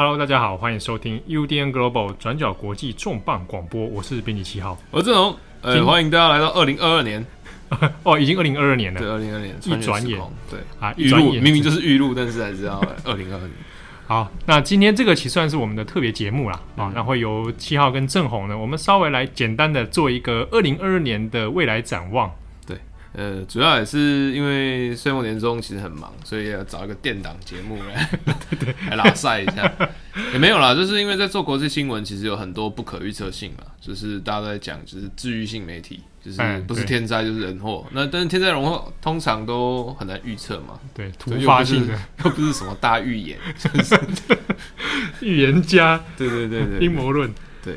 Hello，大家好，欢迎收听 UDN Global 转角国际重磅广播，我是编辑七号，我是郑红，呃，欢迎大家来到二零二二年，哦，已经二零二二年了，对，二零二二年一转眼，对。啊，预录明明就是预录，但是还是要 二零二二年。好，那今天这个其实算是我们的特别节目啦，啊、嗯，那会由七号跟郑红呢，我们稍微来简单的做一个二零二二年的未来展望。对，呃，主要也是因为岁末年终其实很忙，所以要找一个电档节目来，对对，来拉赛一下。也没有啦，就是因为在做国际新闻，其实有很多不可预测性嘛，就是大家都在讲，就是治愈性媒体。就是不是天灾就是人祸，那但是天灾人祸通常都很难预测嘛。对，突发性的又不，又不是什么大预言，就是预言家。对对对对，阴谋论。对，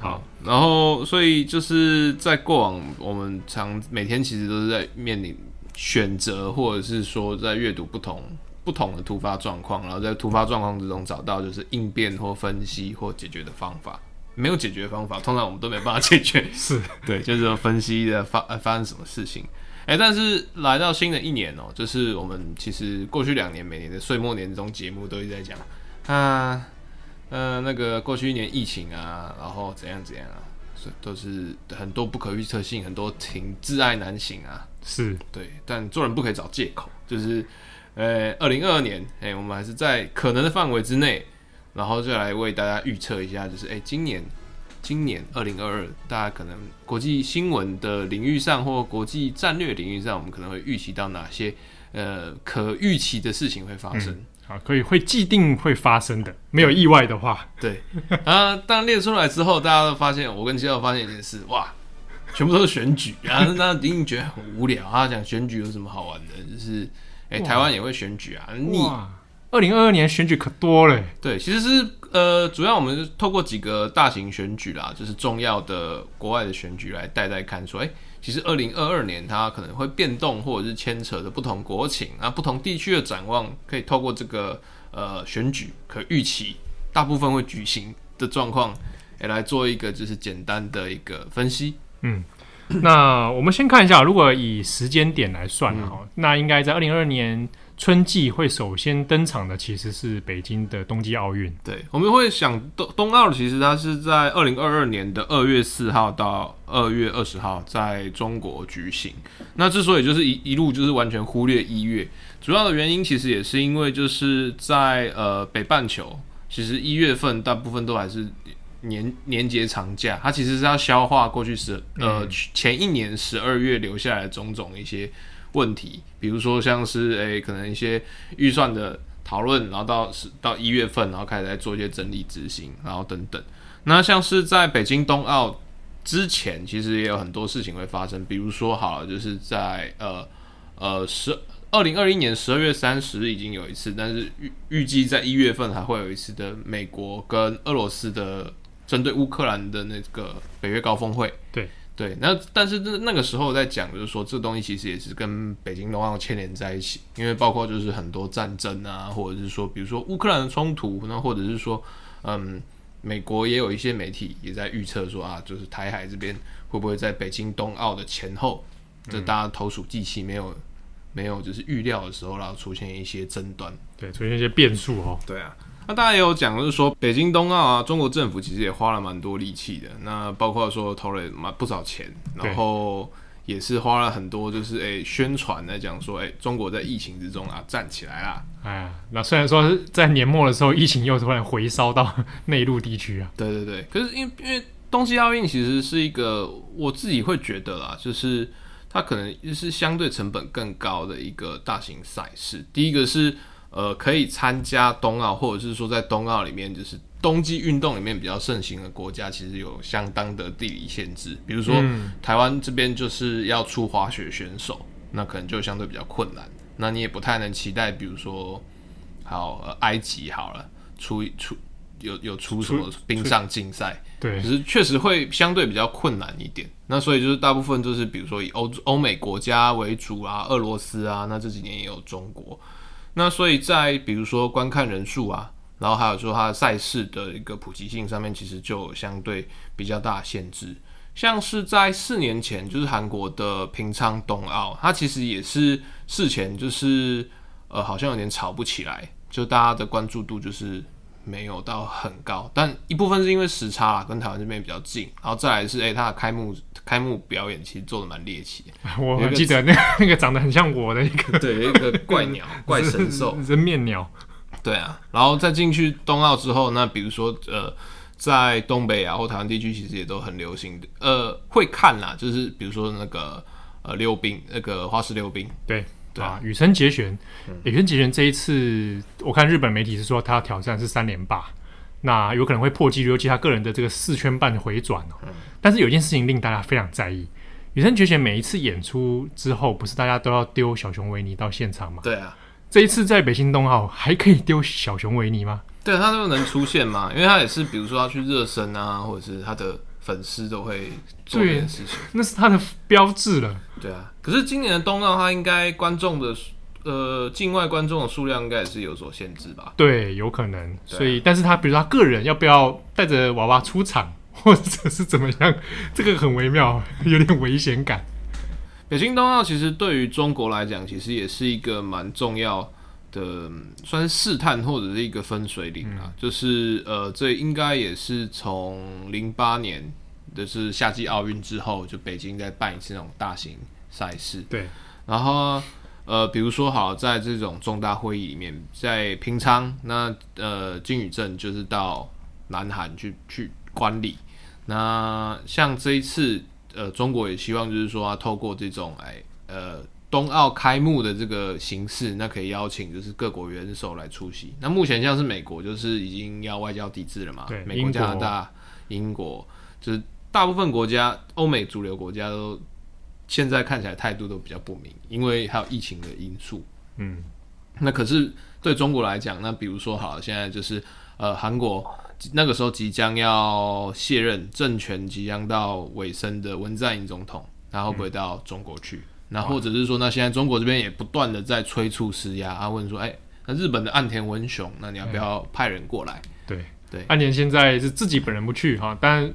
好，然后所以就是在过往，我们常每天其实都是在面临选择，或者是说在阅读不同不同的突发状况，然后在突发状况之中找到就是应变或分析或解决的方法。没有解决方法，通常我们都没办法解决。是对，就是说分析的发呃发生什么事情。哎，但是来到新的一年哦，就是我们其实过去两年每年的岁末年终节目都一直在讲啊，呃，那个过去一年疫情啊，然后怎样怎样啊，所以都是很多不可预测性，很多情挚爱难行啊。是对，但做人不可以找借口，就是呃，二零二二年，哎，我们还是在可能的范围之内。然后就来为大家预测一下，就是哎，今年，今年二零二二，大家可能国际新闻的领域上或国际战略领域上，我们可能会预期到哪些呃可预期的事情会发生？好、嗯，可以会既定会发生的，没有意外的话，对 啊。当列出来之后，大家都发现，我跟七号发现一件事，哇，全部都是选举 啊，那一定觉得很无聊。他讲选举有什么好玩的？就是哎，台湾也会选举啊，你。二零二二年选举可多了，对，其实是呃，主要我们是透过几个大型选举啦，就是重要的国外的选举来带带看，说，哎，其实二零二二年它可能会变动，或者是牵扯的不同国情啊，不同地区的展望，可以透过这个呃选举可预期大部分会举行的状况，也，来做一个就是简单的一个分析。嗯，那我们先看一下，如果以时间点来算哈，嗯、那应该在二零二二年。春季会首先登场的其实是北京的冬季奥运。对，我们会想冬冬奥，其实它是在二零二二年的二月四号到二月二十号在中国举行。那之所以就是一一路就是完全忽略一月，主要的原因其实也是因为就是在呃北半球，其实一月份大部分都还是年年节长假，它其实是要消化过去十呃前一年十二月留下来的种种一些。问题，比如说像是诶、可能一些预算的讨论，然后到是到一月份，然后开始在做一些整理执行，然后等等。那像是在北京冬奥之前，其实也有很多事情会发生，比如说好了，就是在呃呃十二零二一年十二月三十日已经有一次，但是预预计在一月份还会有一次的美国跟俄罗斯的针对乌克兰的那个北约高峰会。对。对，那但是那那个时候在讲，就是说这东西其实也是跟北京冬奥牵连在一起，因为包括就是很多战争啊，或者是说，比如说乌克兰的冲突，那或者是说，嗯，美国也有一些媒体也在预测说啊，就是台海这边会不会在北京冬奥的前后，就大家投鼠忌器，没有没有就是预料的时候，然后出现一些争端，对，出现一些变数哦，对啊。那大家也有讲，就是说北京冬奥啊，中国政府其实也花了蛮多力气的。那包括说投了蛮不少钱，然后也是花了很多，就是诶、欸、宣传来讲说，诶、欸、中国在疫情之中啊站起来啦。哎呀，那虽然说是在年末的时候，疫情又突然回烧到内陆地区啊。对对对，可是因为因为冬季奥运其实是一个我自己会觉得啦，就是它可能是相对成本更高的一个大型赛事。第一个是。呃，可以参加冬奥，或者是说在冬奥里面，就是冬季运动里面比较盛行的国家，其实有相当的地理限制。比如说，嗯、台湾这边就是要出滑雪选手，那可能就相对比较困难。那你也不太能期待，比如说，好，呃、埃及好了，出出有有出什么冰上竞赛，对，可是确实会相对比较困难一点。那所以就是大部分就是比如说以欧欧美国家为主啊，俄罗斯啊，那这几年也有中国。那所以在比如说观看人数啊，然后还有说它赛事的一个普及性上面，其实就有相对比较大的限制。像是在四年前，就是韩国的平昌冬奥，它其实也是事前就是呃好像有点吵不起来，就大家的关注度就是没有到很高，但一部分是因为时差啦，跟台湾这边比较近，然后再来是哎，他的开幕开幕表演其实做的蛮猎奇的。我还记得那个那个长得很像我的一个，对，一个怪鸟 怪神兽人面鸟。对啊，然后再进去冬奥之后，那比如说呃，在东北啊或台湾地区，其实也都很流行的，呃，会看啦，就是比如说那个呃溜冰，那个花式溜冰，对。对啊，羽生结弦，羽生结弦这一次，我看日本媒体是说他要挑战是三连霸，那有可能会破纪录，尤其他个人的这个四圈半回转哦。但是有一件事情令大家非常在意，羽生结弦每一次演出之后，不是大家都要丢小熊维尼到现场吗？对啊，这一次在北京冬奥还可以丢小熊维尼吗？对，他都能出现吗？因为他也是，比如说要去热身啊，或者是他的。粉丝都会做这件事情，那是他的标志了。对啊，可是今年的冬奥，他应该观众的呃境外观众的数量应该也是有所限制吧？对，有可能。所以，但是他比如说他个人要不要带着娃娃出场，或者是怎么样，这个很微妙，有点危险感。北京冬奥其实对于中国来讲，其实也是一个蛮重要的，算是试探或者是一个分水岭啊，嗯、就是呃，这应该也是从零八年就是夏季奥运之后，就北京再办一次那种大型赛事。对，然后呃，比如说好，在这种重大会议里面，在平昌，那呃，金宇镇就是到南韩去去观礼。那像这一次，呃，中国也希望就是说，啊，透过这种哎呃。冬奥开幕的这个形式，那可以邀请就是各国元首来出席。那目前像是美国，就是已经要外交抵制了嘛？对，美国、加拿大、英国，就是大部分国家，欧美主流国家都现在看起来态度都比较不明，因为还有疫情的因素。嗯，那可是对中国来讲，那比如说好，现在就是呃韩国那个时候即将要卸任，政权即将到尾声的文在寅总统，他会不会到中国去？嗯那或者是说，那现在中国这边也不断的在催促施压，他问说，哎、欸，那日本的岸田文雄，那你要不要派人过来？对对，岸田现在是自己本人不去哈，但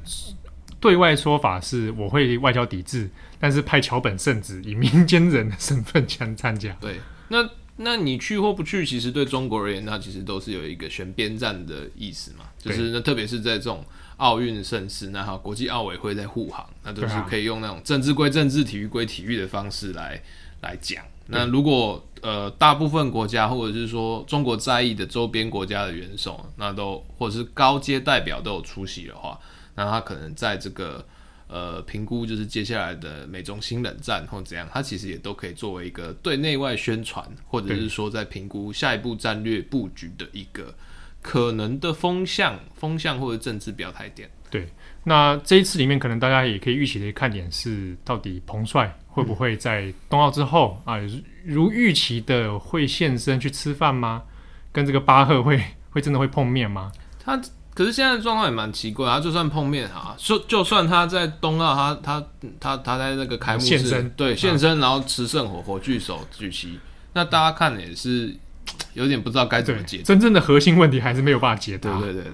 对外说法是我会外交抵制，但是派桥本圣子以民间人的身份参参加。对，那那你去或不去，其实对中国而言，那其实都是有一个选边站的意思嘛，就是那特别是在这种。奥运盛事，那好，国际奥委会在护航，那都是可以用那种政治归政治、体育归体育的方式来来讲。那如果呃大部分国家或者是说中国在意的周边国家的元首，那都或者是高阶代表都有出席的话，那他可能在这个呃评估就是接下来的美中新冷战或怎样，他其实也都可以作为一个对内外宣传，或者是说在评估下一步战略布局的一个。可能的风向、风向或者政治表态点。对，那这一次里面，可能大家也可以预期的看点是，到底彭帅会不会在冬奥之后、嗯、啊，如预期的会现身去吃饭吗？跟这个巴赫会会真的会碰面吗？他可是现在的状况也蛮奇怪，他就算碰面哈，就就算他在冬奥，他他他他在那个开幕式现身，对现身，然后持圣火火炬手举旗，那大家看也是。有点不知道该怎么解，真正的核心问题还是没有办法解答。对对对对，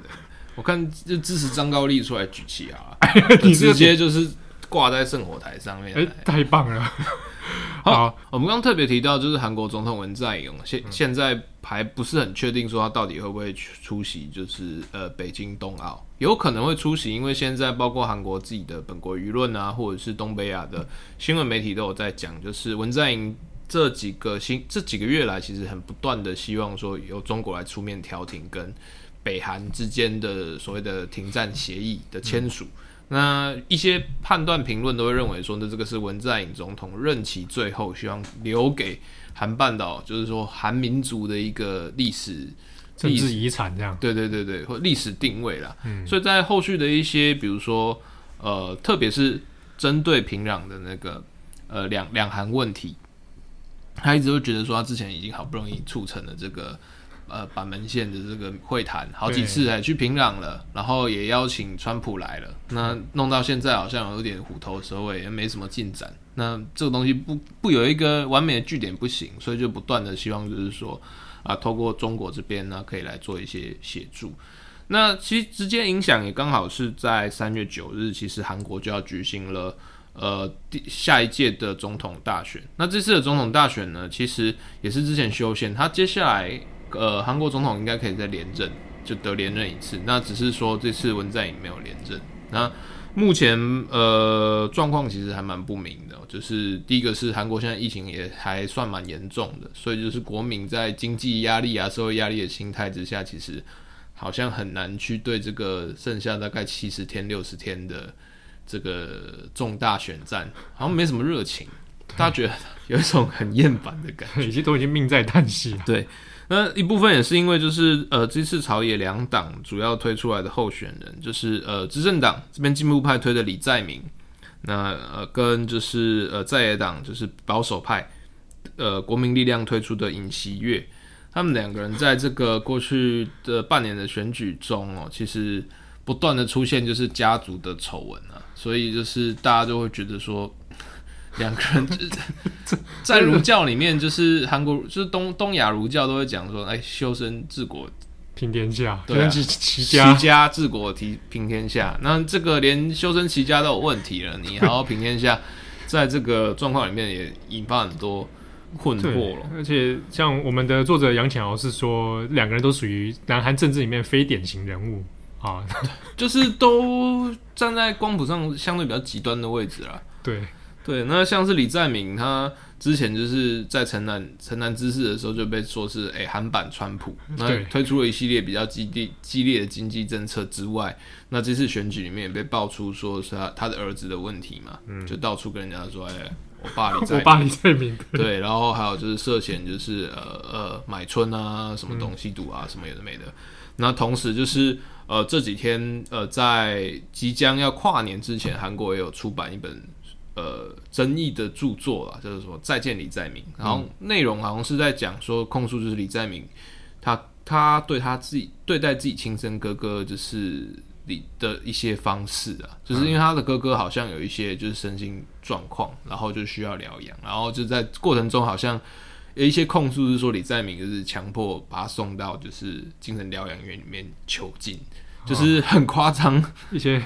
我看就支持张高丽出来举旗啊，你直接就是挂在圣火台上面，哎，太棒了。好，好我们刚刚特别提到，就是韩国总统文在寅现现在还不是很确定说他到底会不会出席，就是呃北京冬奥有可能会出席，因为现在包括韩国自己的本国舆论啊，或者是东北亚的新闻媒体都有在讲，就是文在寅。这几个星这几个月来，其实很不断的希望说由中国来出面调停，跟北韩之间的所谓的停战协议的签署。嗯、那一些判断评论都会认为说，那这个是文在寅总统任期最后希望留给韩半岛，就是说韩民族的一个历史政治遗产，这样。对对对对，或历史定位啦。嗯。所以在后续的一些，比如说呃，特别是针对平壤的那个呃两两韩问题。他一直都觉得说，他之前已经好不容易促成了这个呃板门线的这个会谈，好几次还去平壤了，然后也邀请川普来了，那弄到现在好像有点虎头蛇尾，也没什么进展。那这个东西不不有一个完美的据点不行，所以就不断的希望就是说啊，透过中国这边呢，可以来做一些协助。那其实直接影响也刚好是在三月九日，其实韩国就要举行了。呃，第下一届的总统大选，那这次的总统大选呢，其实也是之前修宪，他接下来呃，韩国总统应该可以再连任，就得连任一次。那只是说这次文在寅没有连任。那目前呃状况其实还蛮不明的，就是第一个是韩国现在疫情也还算蛮严重的，所以就是国民在经济压力啊、社会压力的心态之下，其实好像很难去对这个剩下大概七十天、六十天的这个重大选战，好像没什么热情，大家觉得有一种很厌烦的感觉，其实都已经命在旦夕了。对。那一部分也是因为，就是呃，这次朝野两党主要推出来的候选人，就是呃，执政党这边进步派推的李在明，那呃，跟就是呃，在野党就是保守派，呃，国民力量推出的尹锡悦，他们两个人在这个过去的半年的选举中哦，其实不断的出现就是家族的丑闻啊，所以就是大家就会觉得说。两个人 在儒教里面，就是韩国，就是东东亚儒教都会讲说，哎，修身治国平天下，对啊，齐家齐家治国提平天下。那这个连修身齐家都有问题了，你还要平天下，在这个状况里面也引发很多困惑了。而且像我们的作者杨浅豪是说，两个人都属于南韩政治里面非典型人物啊，就是都站在光谱上相对比较极端的位置了。对。对，那像是李在明，他之前就是在城南城南知事的时候就被说是诶韩版川普，那推出了一系列比较激烈激烈的经济政策之外，那这次选举里面也被爆出说是他他的儿子的问题嘛，嗯、就到处跟人家说，哎，我爸李在明，我爸李在明，对，然后还有就是涉嫌就是呃呃买春啊，什么东西赌啊，嗯、什么有的没的，那同时就是呃这几天呃在即将要跨年之前，韩国也有出版一本。呃，争议的著作啊，就是说再见李在明，然后内容好像是在讲说控诉就是李在明，他他对他自己对待自己亲生哥哥就是李的一些方式啊，就是因为他的哥哥好像有一些就是身心状况，然后就需要疗养，然后就在过程中好像有一些控诉是说李在明就是强迫把他送到就是精神疗养院里面囚禁。就是很夸张，一些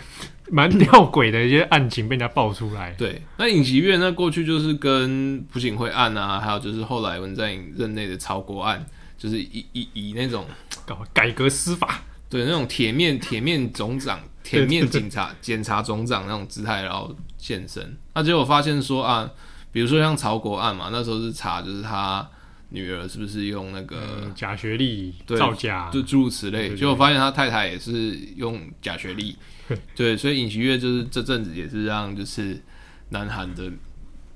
蛮吊诡的一些案情被人家爆出来。对，那尹锡悦那过去就是跟朴槿惠案啊，还有就是后来文在寅任内的曹国案，就是以以以那种搞改革司法，对那种铁面铁面总长、铁面警察、检察总长那种姿态，然后现身。那结果发现说啊，比如说像曹国案嘛，那时候是查就是他。女儿是不是用那个、嗯、假学历造假，就诸如此类？结果发现他太太也是用假学历，对，所以尹锡悦就是这阵子也是让就是南韩的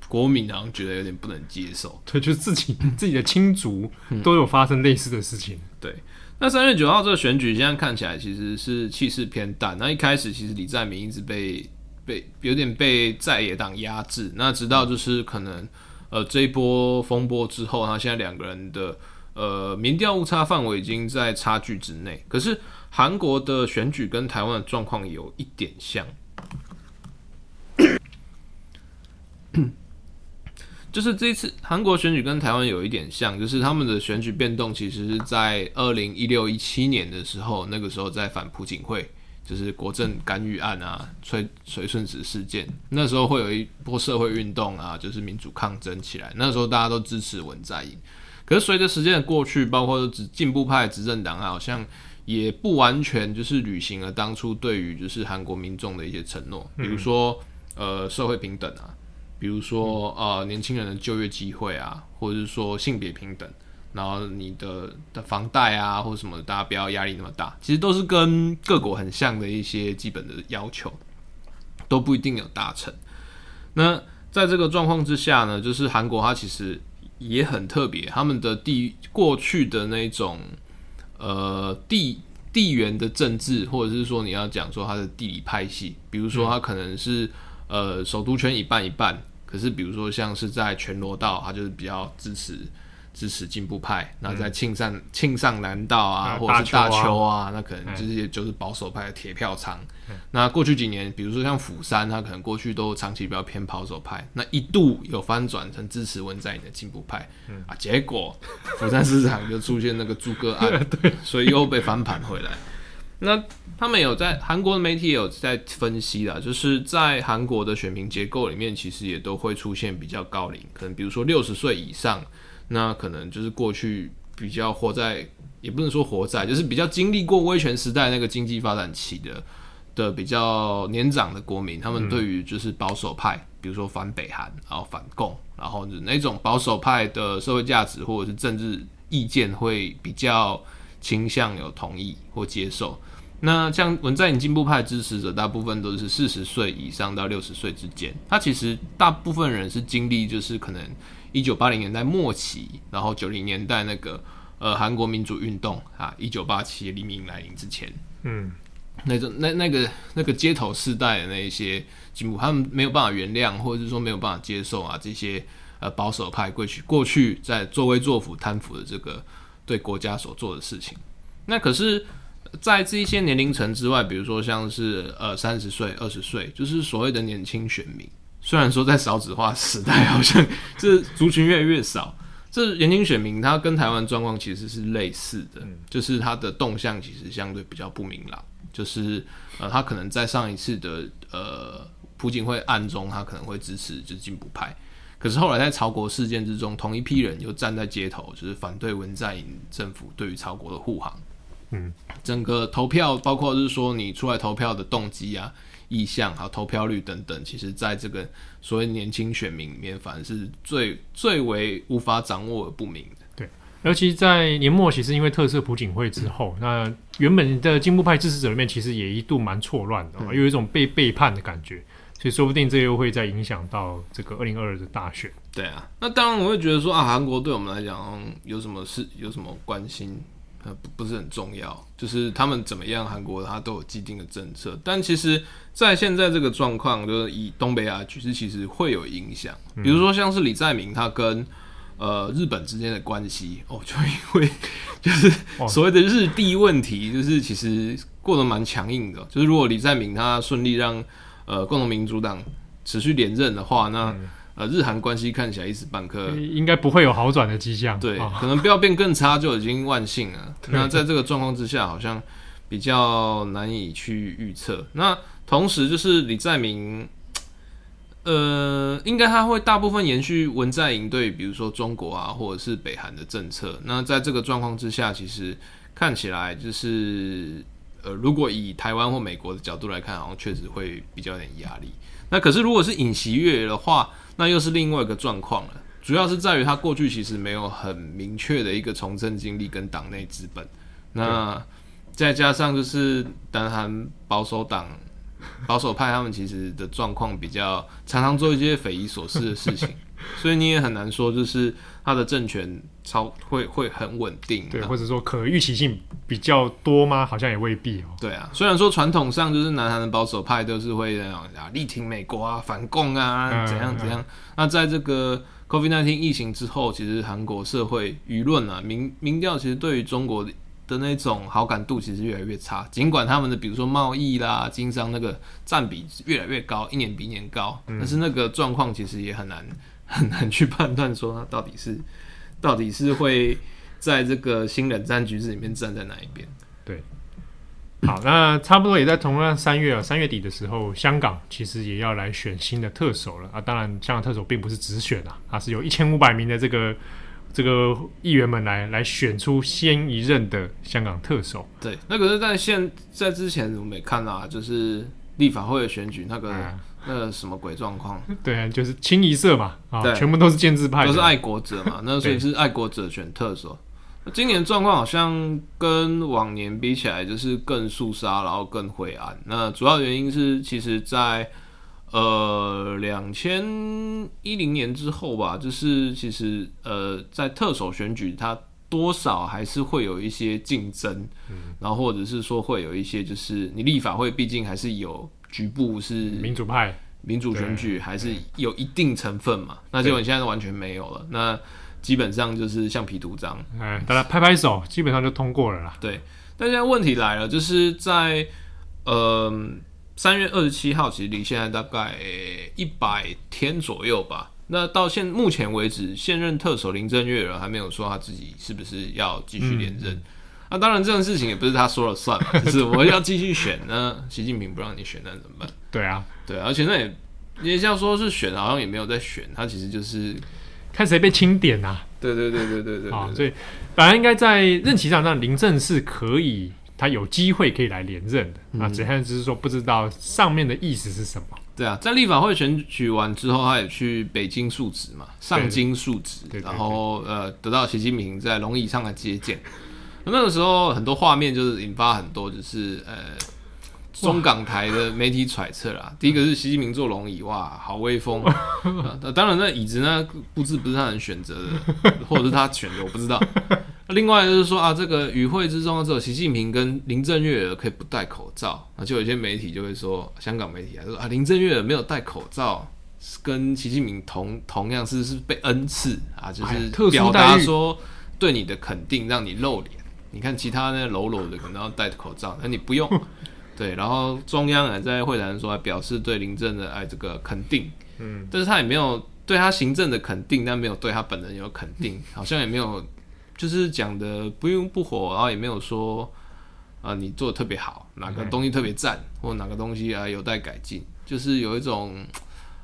国民好像觉得有点不能接受，对，就是自己 自己的亲族都有发生类似的事情。嗯、对，那三月九号这个选举现在看起来其实是气势偏淡。那一开始其实李在明一直被被有点被在野党压制，那直到就是可能。呃，这一波风波之后，他现在两个人的呃民调误差范围已经在差距之内。可是韩国的选举跟台湾的状况有一点像，就是这一次韩国选举跟台湾有一点像，就是他们的选举变动其实是在二零一六一七年的时候，那个时候在反朴槿惠。就是国政干预案啊，崔崔顺实事件，那时候会有一波社会运动啊，就是民主抗争起来。那时候大家都支持文在寅，可是随着时间的过去，包括执进步派执政党啊，好像也不完全就是履行了当初对于就是韩国民众的一些承诺，比如说呃社会平等啊，比如说呃年轻人的就业机会啊，或者是说性别平等。然后你的的房贷啊，或者什么的，大家不要压力那么大。其实都是跟各国很像的一些基本的要求，都不一定有达成。那在这个状况之下呢，就是韩国它其实也很特别，他们的地过去的那种呃地地缘的政治，或者是说你要讲说它的地理派系，比如说它可能是、嗯、呃首都圈一半一半，可是比如说像是在全罗道，它就是比较支持。支持进步派，那在庆尚庆尚南道啊，或者是大邱啊，那可能这些就是保守派的铁票仓。那过去几年，比如说像釜山，他可能过去都长期比较偏保守派，那一度有翻转成支持文在寅的进步派啊，结果釜山市场就出现那个诸葛案，对，所以又被翻盘回来。那他们有在韩国的媒体也有在分析啦，就是在韩国的选民结构里面，其实也都会出现比较高龄，可能比如说六十岁以上。那可能就是过去比较活在也不能说活在，就是比较经历过威权时代那个经济发展期的的比较年长的国民，他们对于就是保守派，比如说反北韩，然后反共，然后那种保守派的社会价值或者是政治意见会比较倾向有同意或接受。那像文在寅进步派支持者，大部分都是四十岁以上到六十岁之间。他其实大部分人是经历，就是可能一九八零年代末期，然后九零年代那个呃韩国民主运动啊，一九八七黎明来临之前，嗯，那种那那个那个街头世代的那一些进步，他们没有办法原谅，或者是说没有办法接受啊这些呃保守派过去过去在作威作福贪腐的这个对国家所做的事情。那可是。在这一些年龄层之外，比如说像是呃三十岁、二十岁，就是所谓的年轻选民。虽然说在少子化时代，好像这 族群越来越少，这年轻选民他跟台湾状况其实是类似的，就是他的动向其实相对比较不明朗。就是呃，他可能在上一次的呃朴槿惠案中，他可能会支持就是进步派，可是后来在曹国事件之中，同一批人又站在街头，就是反对文在寅政府对于曹国的护航。嗯，整个投票，包括就是说你出来投票的动机啊、意向，还有投票率等等，其实在这个所谓年轻选民里面，反而是最最为无法掌握而不明的。对，尤其在年末，其实因为特赦朴槿惠之后，嗯、那原本的进步派支持者里面，其实也一度蛮错乱的，嗯、有一种被背叛的感觉，所以说不定这又会再影响到这个二零二二的大选。对啊，那当然我会觉得说啊，韩国对我们来讲有什么事，有什么关心？呃，不不是很重要，就是他们怎么样，韩国他都有既定的政策。但其实，在现在这个状况，就是以东北亚局势，其实会有影响。比如说，像是李在明他跟呃日本之间的关系，哦，就因为就是所谓的日帝问题，就是其实过得蛮强硬的。就是如果李在明他顺利让呃共同民主党持续连任的话，那。嗯呃，日韩关系看起来一时半刻应该不会有好转的迹象，对，哦、可能不要变更差就已经万幸了。那在这个状况之下，好像比较难以去预测。那同时就是李在明，呃，应该他会大部分延续文在寅对，比如说中国啊，或者是北韩的政策。那在这个状况之下，其实看起来就是，呃，如果以台湾或美国的角度来看，好像确实会比较有点压力。那可是如果是尹锡悦的话，那又是另外一个状况了，主要是在于他过去其实没有很明确的一个从政经历跟党内资本，那再加上就是南韩保守党、保守派他们其实的状况比较常常做一些匪夷所思的事情，所以你也很难说就是他的政权超会会很稳定，对，或者说可预期性比较多吗？好像也未必哦。对啊，虽然说传统上就是南韩的保守派都是会那种啊力挺美国啊、反共啊怎样怎样。那在这个 COVID-19 疫情之后，其实韩国社会舆论啊民民调其实对于中国的那种好感度其实越来越差。尽管他们的比如说贸易啦、经商那个占比越来越高，一年比一年高，嗯、但是那个状况其实也很难很难去判断说他到底是。到底是会在这个新冷战局势里面站在哪一边？对，好，那差不多也在同样三月啊，三月底的时候，香港其实也要来选新的特首了啊。当然，香港特首并不是直选啊，它是有一千五百名的这个这个议员们来来选出先一任的香港特首。对，那可是在现在之前我们也看到啊，就是立法会的选举那个。嗯那什么鬼状况？对啊，就是清一色嘛，全部都是建制派，都是爱国者嘛。那所以是爱国者选特首。今年状况好像跟往年比起来，就是更肃杀，然后更灰暗。那主要原因是，其实在呃两千一零年之后吧，就是其实呃在特首选举，它多少还是会有一些竞争，嗯，然后或者是说会有一些，就是你立法会毕竟还是有。局部是民主派，民主选举还是有一定成分嘛？那结果你现在完全没有了，那基本上就是橡皮图章，哎，大家拍拍手，基本上就通过了啦。对，但现在问题来了，就是在呃三月二十七号，其实离现在大概一百天左右吧。那到现目前为止，现任特首林郑月娥还没有说他自己是不是要继续连任。嗯那、啊、当然，这件事情也不是他说了算嘛，就是我要继续选呢。习近平不让你选，那怎么办？对啊，对，而且那也也像说是选，好像也没有在选，他其实就是看谁被清点啊？对对对对对对，啊，所以本来应该在任期上让林正是可以，他有机会可以来连任的。那只看只是说不知道上面的意思是什么。对啊，在立法会选举完之后，他也去北京述职嘛，上京述职，然后呃得到习近平在龙椅上的接见。那个时候很多画面就是引发很多就是呃。中港台的媒体揣测啦，第一个是习近平坐龙椅，哇，好威风。啊、当然，那椅子呢，布置不是他能选择的，或者是他选的，我不知道。另外就是说啊，这个与会之中只有习近平跟林郑月娥可以不戴口罩，那就有一些媒体就会说，香港媒体还说啊，林郑月娥没有戴口罩，跟习近平同同样是是被恩赐啊，就是表达说对你的肯定，让你露脸。你看其他那喽啰的可能要戴口罩，那你不用。对，然后中央还在会谈说，还表示对林郑的哎这个肯定，嗯，但是他也没有对他行政的肯定，但没有对他本人有肯定，好像也没有，就是讲的不用不火，然后也没有说啊、呃、你做的特别好，哪个东西特别赞，或哪个东西啊有待改进，就是有一种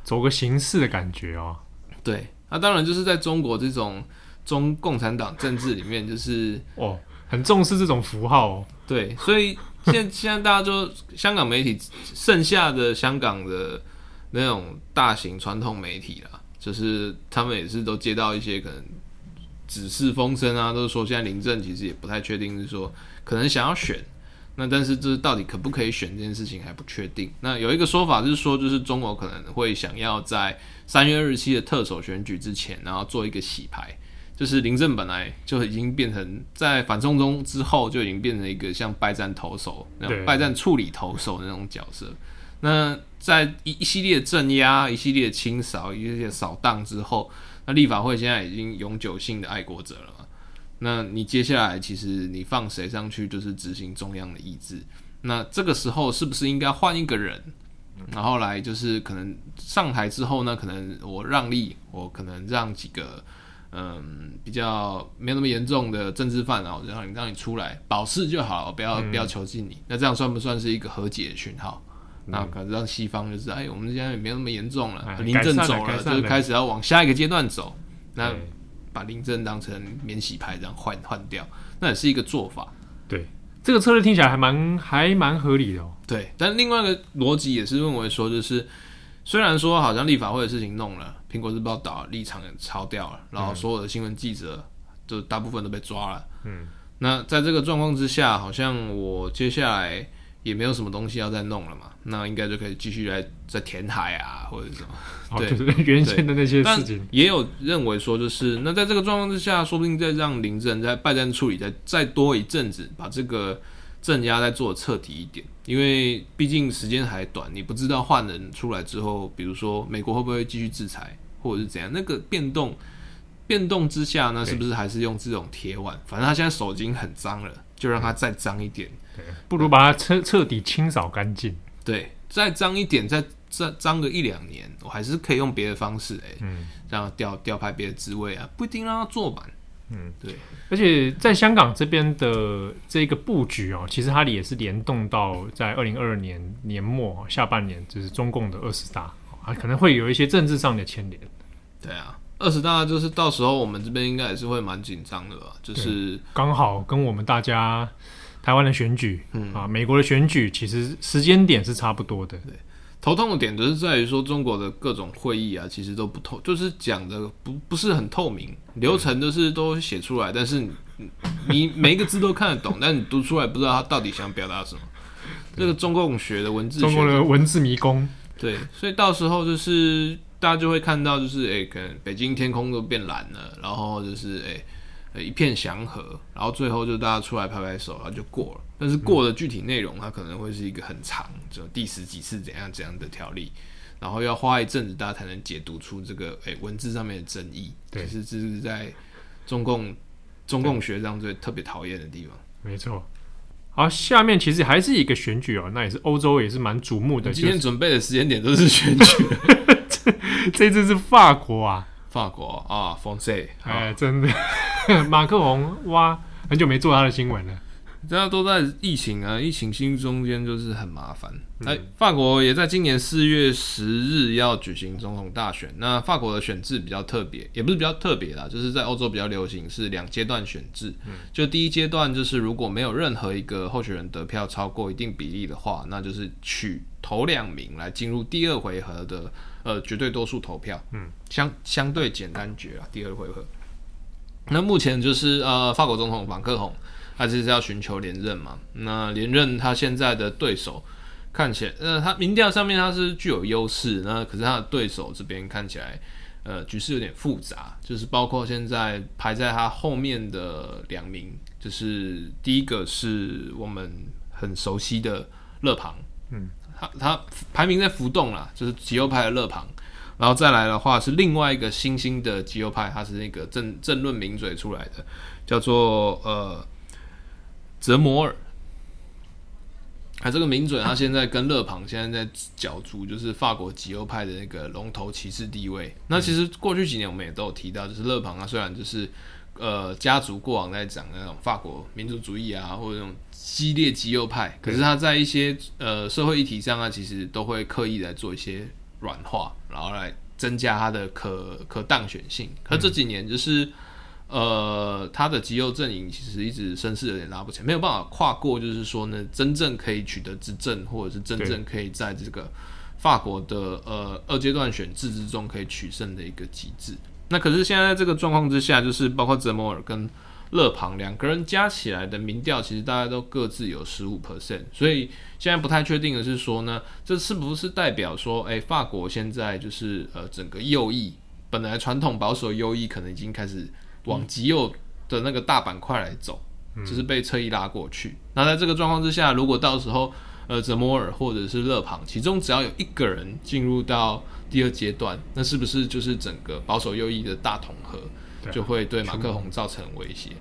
走个形式的感觉哦。对，那、啊、当然就是在中国这种中共产党政治里面，就是哦很重视这种符号哦。对，所以。现现在大家就香港媒体剩下的香港的那种大型传统媒体啦，就是他们也是都接到一些可能指示风声啊，都是说现在林郑其实也不太确定，是说可能想要选，那但是这到底可不可以选这件事情还不确定。那有一个说法是说，就是中国可能会想要在三月二十七的特首选举之前，然后做一个洗牌。就是林郑本来就已经变成在反送中之后就已经变成一个像败战投手那种败战处理投手那种角色。那在一一系列镇压、一系列清扫、一系列扫荡之后，那立法会现在已经永久性的爱国者了嘛。那你接下来其实你放谁上去就是执行中央的意志。那这个时候是不是应该换一个人，然后来就是可能上台之后呢？可能我让利，我可能让几个。嗯，比较没有那么严重的政治犯，然后让你让你出来保释就好，不要、嗯、不要囚禁你。那这样算不算是一个和解的讯号？嗯、那可能让西方就是，哎，我们现在也没有那么严重了，哎、林郑走了，了就开始要往下一个阶段走。那把林郑当成免洗牌这样换换掉，那也是一个做法。对，这个策略听起来还蛮还蛮合理的哦。对，但另外一个逻辑也是认为说，就是。虽然说好像立法会的事情弄了，苹果日报倒，立场也抄掉了，然后所有的新闻记者就大部分都被抓了。嗯，那在这个状况之下，好像我接下来也没有什么东西要再弄了嘛，那应该就可以继续来再填海啊，或者什么。哦、对，就是原先的那些事情。也有认为说，就是那在这个状况之下，说不定再让林郑在败战处理再再多一阵子，把这个。镇压再做彻底一点，因为毕竟时间还短，你不知道换人出来之后，比如说美国会不会继续制裁，或者是怎样？那个变动变动之下呢，是不是还是用这种铁腕？反正他现在手已经很脏了，就让他再脏一点，不如把它彻彻底清扫干净。对，再脏一点，再再脏个一两年，我还是可以用别的方式，哎，嗯，让他调调派别的职位啊，不一定让他坐满。嗯，对，而且在香港这边的这个布局哦，其实它也是联动到在二零二二年年末下半年，就是中共的二十大啊，可能会有一些政治上的牵连。对啊，二十大就是到时候我们这边应该也是会蛮紧张的吧？就是刚好跟我们大家台湾的选举，嗯啊，美国的选举，其实时间点是差不多的。对。头痛的点就是在于说，中国的各种会议啊，其实都不透，就是讲的不不是很透明，流程都是都写出来，但是你你每一个字都看得懂，但你读出来不知道他到底想表达什么。这个中共学的文字学，中国的文字迷宫，对，所以到时候就是大家就会看到，就是诶、欸，可能北京天空都变蓝了，然后就是诶。欸一片祥和，然后最后就大家出来拍拍手，然后就过了。但是过的具体内容，它可能会是一个很长，就第十几次怎样怎样的条例，然后要花一阵子，大家才能解读出这个诶、欸、文字上面的争议。对，其实这是在中共中共学上最特别讨厌的地方。没错。好，下面其实还是一个选举哦，那也是欧洲也是蛮瞩目的。今天准备的时间点都是选举，这这次是法国啊。法国啊，风塞，哎，真的，马克龙哇，很久没做他的新闻了。大家都在疫情啊，疫情心中间就是很麻烦。哎、嗯，法国也在今年四月十日要举行总统大选。那法国的选制比较特别，也不是比较特别啦，就是在欧洲比较流行是两阶段选制。嗯，就第一阶段就是如果没有任何一个候选人得票超过一定比例的话，那就是取头两名来进入第二回合的呃绝对多数投票。嗯，相相对简单决啊，第二回合。那目前就是呃法国总统马克宏。他就是要寻求连任嘛？那连任他现在的对手看起来，呃，他民调上面他是具有优势，那可是他的对手这边看起来，呃，局势有点复杂，就是包括现在排在他后面的两名，就是第一个是我们很熟悉的勒庞，嗯，他他排名在浮动啦，就是极右派的勒庞，然后再来的话是另外一个新兴的极右派，他是那个政政论名嘴出来的，叫做呃。泽摩尔，啊，这个名嘴他现在跟勒庞现在在角逐，就是法国极右派的那个龙头骑士地位。那其实过去几年我们也都有提到，就是勒庞他虽然就是呃家族过往在讲那种法国民族主义啊，或者那种激烈极右派，可是他在一些呃社会议题上啊，其实都会刻意来做一些软化，然后来增加他的可可当选性。可这几年就是。呃，他的极右阵营其实一直声势有点拉不起来，没有办法跨过，就是说呢，真正可以取得执政，或者是真正可以在这个法国的呃二阶段选制之中可以取胜的一个机制。那可是现在这个状况之下，就是包括泽摩尔跟勒庞两个人加起来的民调，其实大家都各自有十五 percent，所以现在不太确定的是说呢，这是不是代表说，哎，法国现在就是呃整个右翼本来传统保守右翼可能已经开始。往极右的那个大板块来走，就是被侧翼拉过去。那在这个状况之下，如果到时候呃泽摩尔或者是勒庞，其中只要有一个人进入到第二阶段，那是不是就是整个保守右翼的大统合就会对马克宏造成威胁？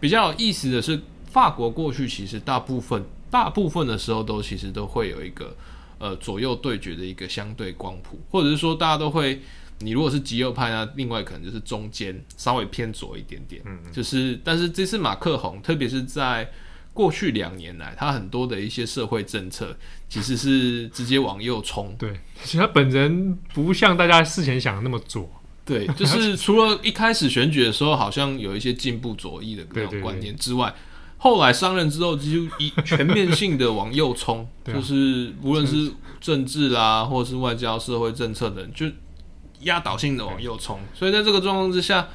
比较有意思的是，法国过去其实大部分大部分的时候都其实都会有一个呃左右对决的一个相对光谱，或者是说大家都会。你如果是极右派呢，另外可能就是中间稍微偏左一点点，嗯，就是，但是这次马克宏，特别是在过去两年来，他很多的一些社会政策其实是直接往右冲，对，其实他本人不像大家事前想的那么左，对，就是除了一开始选举的时候，好像有一些进步左翼的各种观念之外，后来上任之后就一全面性的往右冲，就是无论是政治啦，或者是外交、社会政策等，就。压倒性的往右冲，所以在这个状况之下，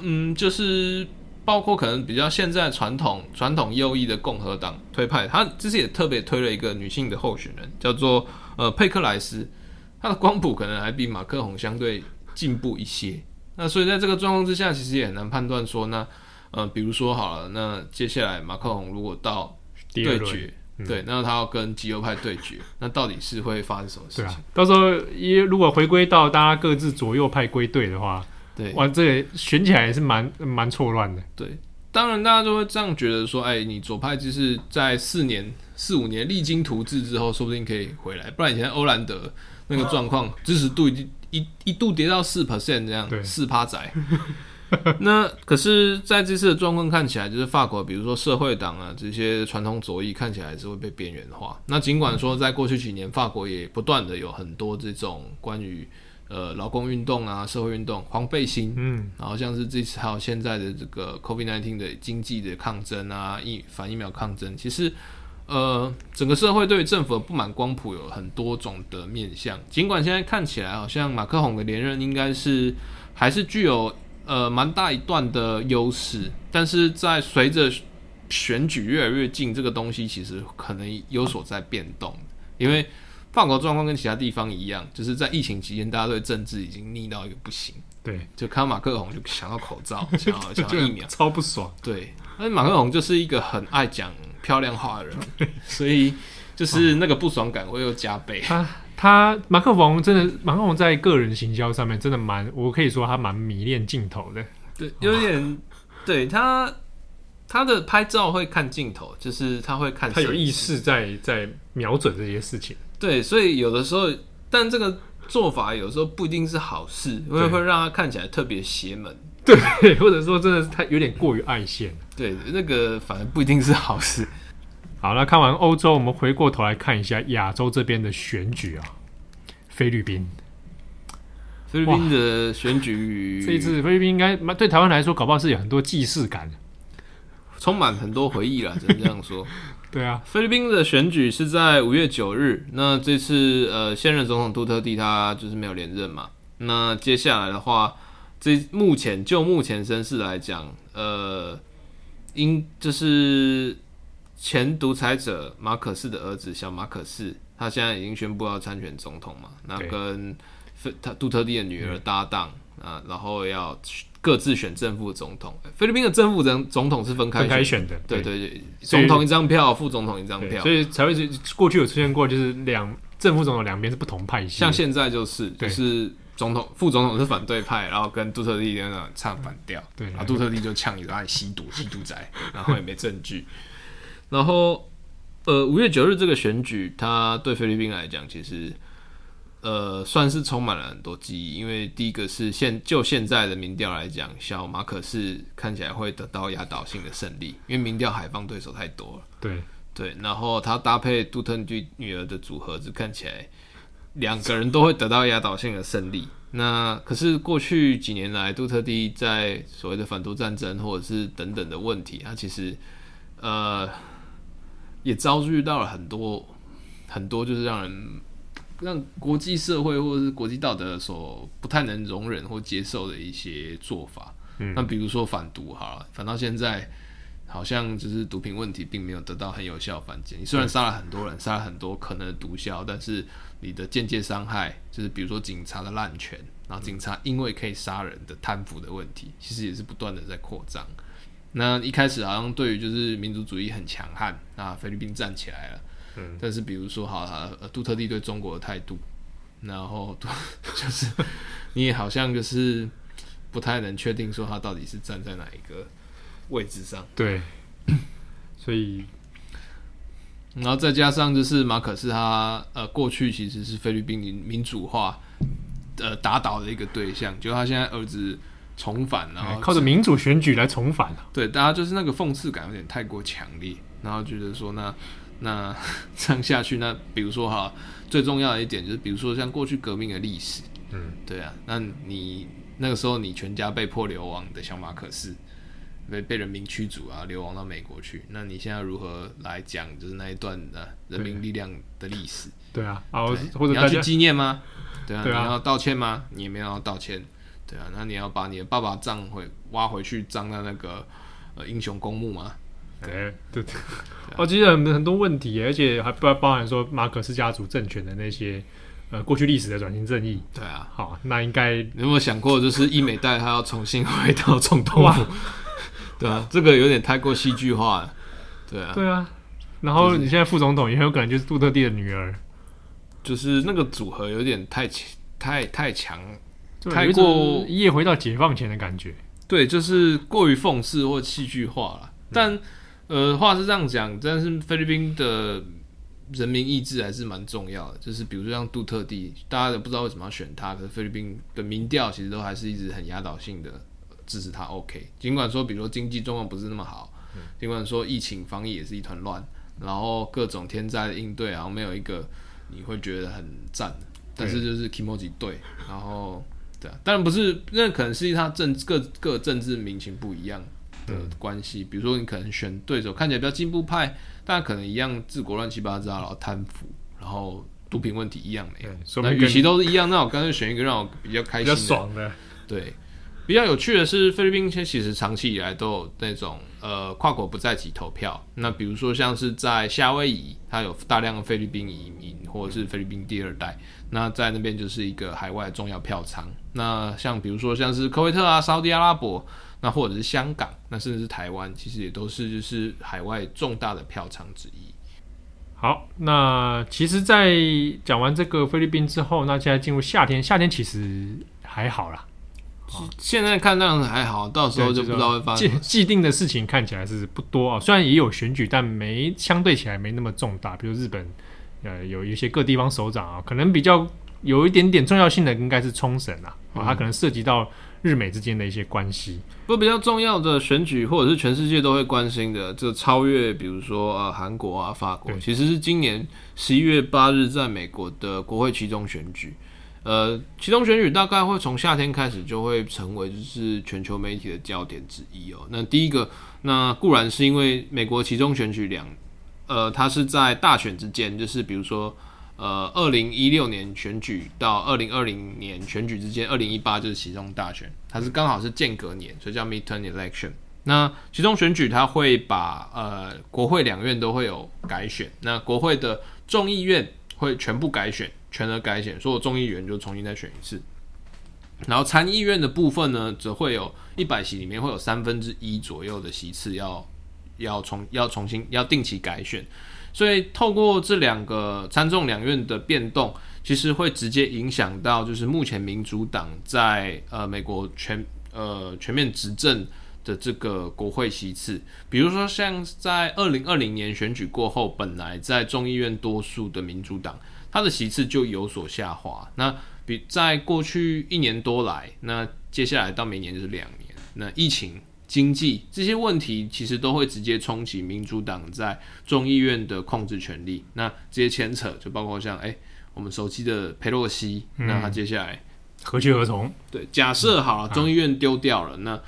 嗯，就是包括可能比较现在传统传统右翼的共和党推派，他这次也特别推了一个女性的候选人，叫做呃佩克莱斯，她的光谱可能还比马克宏相对进步一些。那所以在这个状况之下，其实也很难判断说，那呃，比如说好了，那接下来马克龙如果到对决。嗯、对，那他要跟极右派对决，那到底是会发生什么事情？啊、到时候一如果回归到大家各自左右派归队的话，对，哇，这个选起来也是蛮蛮错乱的。对，当然大家都会这样觉得说，哎，你左派就是在四年四五年励精图治之后，说不定可以回来，不然以前欧兰德那个状况，支持度已经一一度跌到四 percent 这样，四趴仔。那可是，在这次的状况看起来，就是法国，比如说社会党啊，这些传统左翼看起来还是会被边缘化。那尽管说，在过去几年，法国也不断的有很多这种关于呃劳工运动啊、社会运动、黄背心，嗯，然后像是这次还有现在的这个 COVID-19 的经济的抗争啊，疫反疫苗抗争，其实呃整个社会对于政府的不满光谱有很多种的面向。尽管现在看起来好像马克宏的连任应该是还是具有。呃，蛮大一段的优势，但是在随着选举越来越近，这个东西其实可能有所在变动。因为法国状况跟其他地方一样，就是在疫情期间，大家对政治已经腻到一个不行。对，就看到马克宏就想要口罩，想要 想要疫苗，超不爽。对，但是马克宏就是一个很爱讲漂亮化的人，所以就是那个不爽感会又加倍。他他马克宏真的，马克龙在个人行销上面真的蛮，我可以说他蛮迷恋镜头的。对，有点，对他他的拍照会看镜头，就是他会看，他有意识在在瞄准这些事情。对，所以有的时候，但这个做法有时候不一定是好事，因为会让他看起来特别邪门。对，或者说真的是太有点过于爱现。对，那个反而不一定是好事。好，那看完欧洲，我们回过头来看一下亚洲这边的选举啊，菲律宾。菲律宾的选举，这一次菲律宾应该对台湾来说，搞不好是有很多既视感，充满很多回忆了，只能这样说。对啊，菲律宾的选举是在五月九日。那这次呃，现任总统杜特地他就是没有连任嘛。那接下来的话，这目前就目前身世来讲，呃，因就是前独裁者马可仕的儿子小马可仕，他现在已经宣布要参选总统嘛。那跟他杜特地的女儿搭档啊，然后要各自选正副总统。菲律宾的正副总总统是分开开选的，对对对，总统一张票，副总统一张票，所以才会是过去有出现过，就是两正副总统两边是不同派系。像现在就是就是总统副总统是反对派，然后跟杜特地那种唱反调，对，然后杜特地就呛你爱吸毒吸毒仔，然后也没证据。然后呃，五月九日这个选举，它对菲律宾来讲其实。呃，算是充满了很多记忆，因为第一个是现就现在的民调来讲，小马可是看起来会得到压倒性的胜利，因为民调海放对手太多了。对对，然后他搭配杜特地女儿的组合，就看起来两个人都会得到压倒性的胜利。那可是过去几年来，杜特蒂在所谓的反独战争或者是等等的问题，他其实呃也遭遇到了很多很多，就是让人。让国际社会或者是国际道德所不太能容忍或接受的一些做法，嗯，那比如说反独好了，反到现在好像就是毒品问题并没有得到很有效反击。你虽然杀了很多人，杀了很多可能的毒枭，但是你的间接伤害，就是比如说警察的滥权，然后警察因为可以杀人的贪腐的问题，其实也是不断的在扩张。那一开始好像对于就是民族主义很强悍，那菲律宾站起来了。嗯，但是比如说，好，呃，杜特地对中国的态度，然后就是 你也好像就是不太能确定说他到底是站在哪一个位置上。对，所以，然后再加上就是马可是他呃过去其实是菲律宾民民主化呃打倒的一个对象，就他现在儿子重返，然后靠着民主选举来重返了。对，大家就是那个讽刺感有点太过强烈，然后觉得说那。那 这样下去，那比如说哈，最重要的一点就是，比如说像过去革命的历史，嗯，对啊，那你那个时候你全家被迫流亡的小马可仕，被被人民驱逐啊，流亡到美国去，那你现在如何来讲，就是那一段的人民力量的历史？对啊，啊，或者你要去纪念吗？对啊，对啊，你要道歉吗？你也没有要道歉，对啊，那你要把你的爸爸葬回挖回去，葬在那个呃英雄公墓吗？对对对，我记得很很多问题，而且还包包含说马可思家族政权的那些呃过去历史的转型正义。对啊，好，那应该有没有想过，就是伊美代他要重新回到总统府？对啊，这个有点太过戏剧化了。对啊，对啊。然后你现在副总统也很有可能就是杜特地的女儿，就是那个组合有点太太太强，太过一夜回到解放前的感觉。对，就是过于讽刺或戏剧化了，但。呃，话是这样讲，但是菲律宾的人民意志还是蛮重要的。就是比如说像杜特地，大家都不知道为什么要选他，可是菲律宾的民调其实都还是一直很压倒性的支持他。OK，尽管说，比如说经济状况不是那么好，尽管说疫情防疫也是一团乱，然后各种天灾的应对然后没有一个你会觉得很赞，但是就是 Kimoji 对，然后对啊，当然不是，那可能是他政各各政治民情不一样。的关系，比如说你可能选对手看起来比较进步派，但可能一样治国乱七八糟，然后贪腐，然后毒品问题一样没有。那与其都是一样，那我干脆选一个让我比较开心、比较爽的。对，比较有趣的是，菲律宾其实长期以来都有那种呃跨国不在籍投票。那比如说像是在夏威夷，它有大量的菲律宾移民或者是菲律宾第二代，那在那边就是一个海外重要票仓。那像比如说像是科威特啊、沙乌地阿拉伯。那或者是香港，那甚至是台湾，其实也都是就是海外重大的票仓之一。好，那其实，在讲完这个菲律宾之后，那现在进入夏天，夏天其实还好啦。现在看那样子还好，到时候就不知道会发生。既既定的事情看起来是不多啊，虽然也有选举，但没相对起来没那么重大。比如日本，呃，有一些各地方首长啊，可能比较有一点点重要性的，应该是冲绳啊，啊，它可能涉及到。日美之间的一些关系。不过比较重要的选举，或者是全世界都会关心的，这超越比如说呃韩国啊、法国，其实是今年十一月八日在美国的国会期中选举。呃，其中选举大概会从夏天开始就会成为就是全球媒体的焦点之一哦。那第一个，那固然是因为美国其中选举两，呃，它是在大选之间，就是比如说呃，二零一六年选举到二零二零年选举之间，二零一八就是其中大选，它是刚好是间隔年，所以叫 midterm election。那其中选举它会把呃国会两院都会有改选，那国会的众议院会全部改选。全额改选，所有众议员就重新再选一次。然后参议院的部分呢，则会有一百席里面会有三分之一左右的席次要要重要重新要定期改选。所以透过这两个参众两院的变动，其实会直接影响到就是目前民主党在呃美国全呃全面执政的这个国会席次。比如说像在二零二零年选举过后，本来在众议院多数的民主党。它的席次就有所下滑。那比在过去一年多来，那接下来到明年就是两年。那疫情、经济这些问题，其实都会直接冲击民主党在众议院的控制权力。那这些牵扯就包括像哎、欸，我们熟悉的佩洛西。嗯、那他接下来何去何从？对，假设好了，众议院丢掉了，嗯、那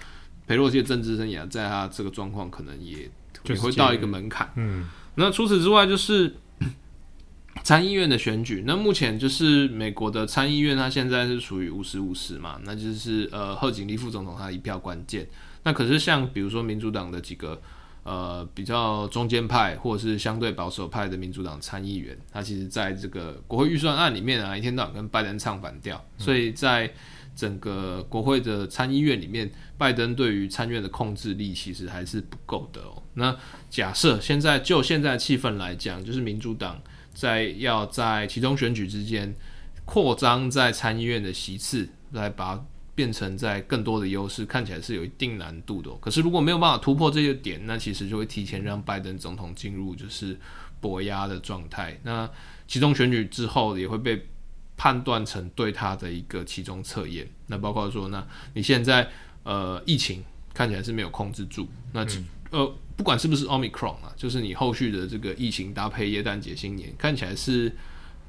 佩洛西的政治生涯，在他这个状况，可能也也会到一个门槛。嗯，那除此之外，就是。参议院的选举，那目前就是美国的参议院，它现在是属于五十五十嘛，那就是呃贺锦丽副总统他一票关键。那可是像比如说民主党的几个呃比较中间派或者是相对保守派的民主党参议员，他其实在这个国会预算案里面啊，一天到晚跟拜登唱反调，所以在整个国会的参议院里面，拜登对于参院的控制力其实还是不够的哦。那假设现在就现在气氛来讲，就是民主党。在要在其中选举之间扩张在参议院的席次，来把它变成在更多的优势，看起来是有一定难度的。可是如果没有办法突破这些点，那其实就会提前让拜登总统进入就是博压的状态。那其中选举之后也会被判断成对他的一个其中测验。那包括说，那你现在呃疫情看起来是没有控制住，那、嗯、呃。不管是不是 Omicron 啊，就是你后续的这个疫情搭配耶诞节新年，看起来是